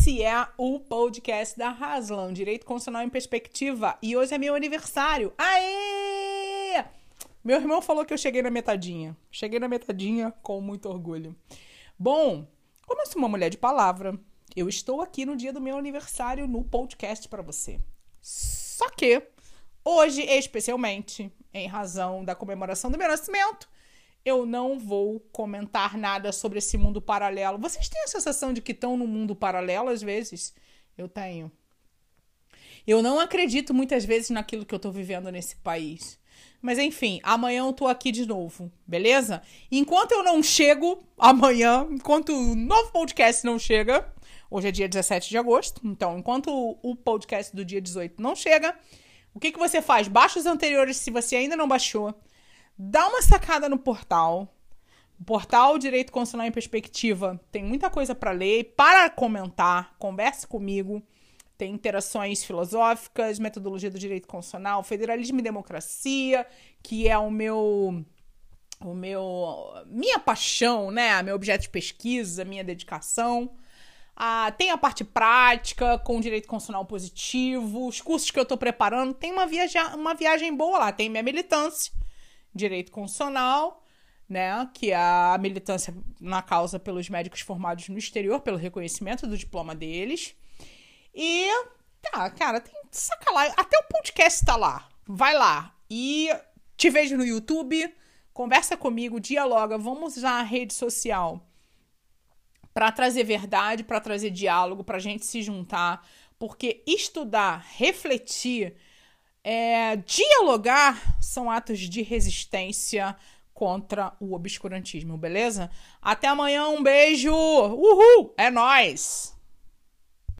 Esse é o podcast da Haslam, Direito Constitucional em Perspectiva. E hoje é meu aniversário. Aê! Meu irmão falou que eu cheguei na metadinha. Cheguei na metadinha com muito orgulho. Bom, como eu sou uma mulher de palavra, eu estou aqui no dia do meu aniversário no podcast para você. Só que hoje, especialmente, em razão da comemoração do meu nascimento, eu não vou comentar nada sobre esse mundo paralelo. Vocês têm a sensação de que estão no mundo paralelo às vezes? Eu tenho. Eu não acredito muitas vezes naquilo que eu tô vivendo nesse país. Mas enfim, amanhã eu tô aqui de novo, beleza? Enquanto eu não chego amanhã, enquanto o novo podcast não chega, hoje é dia 17 de agosto, então enquanto o podcast do dia 18 não chega, o que, que você faz? Baixa os anteriores se você ainda não baixou dá uma sacada no portal. O portal Direito Constitucional em Perspectiva tem muita coisa para ler, para comentar, converse comigo. Tem interações filosóficas, metodologia do direito constitucional, federalismo e democracia, que é o meu o meu minha paixão, né, meu objeto de pesquisa, minha dedicação. Ah, tem a parte prática com direito constitucional positivo, os cursos que eu estou preparando, tem uma viagem, uma viagem boa lá, tem minha militância direito constitucional, né, que é a militância na causa pelos médicos formados no exterior, pelo reconhecimento do diploma deles. E, tá, cara, tem saca lá, até o podcast tá lá. Vai lá. E te vejo no YouTube, conversa comigo, dialoga, vamos usar a rede social para trazer verdade, para trazer diálogo, para a gente se juntar, porque estudar, refletir, é, dialogar são atos de resistência contra o obscurantismo, beleza? Até amanhã, um beijo! Uhul! É nós.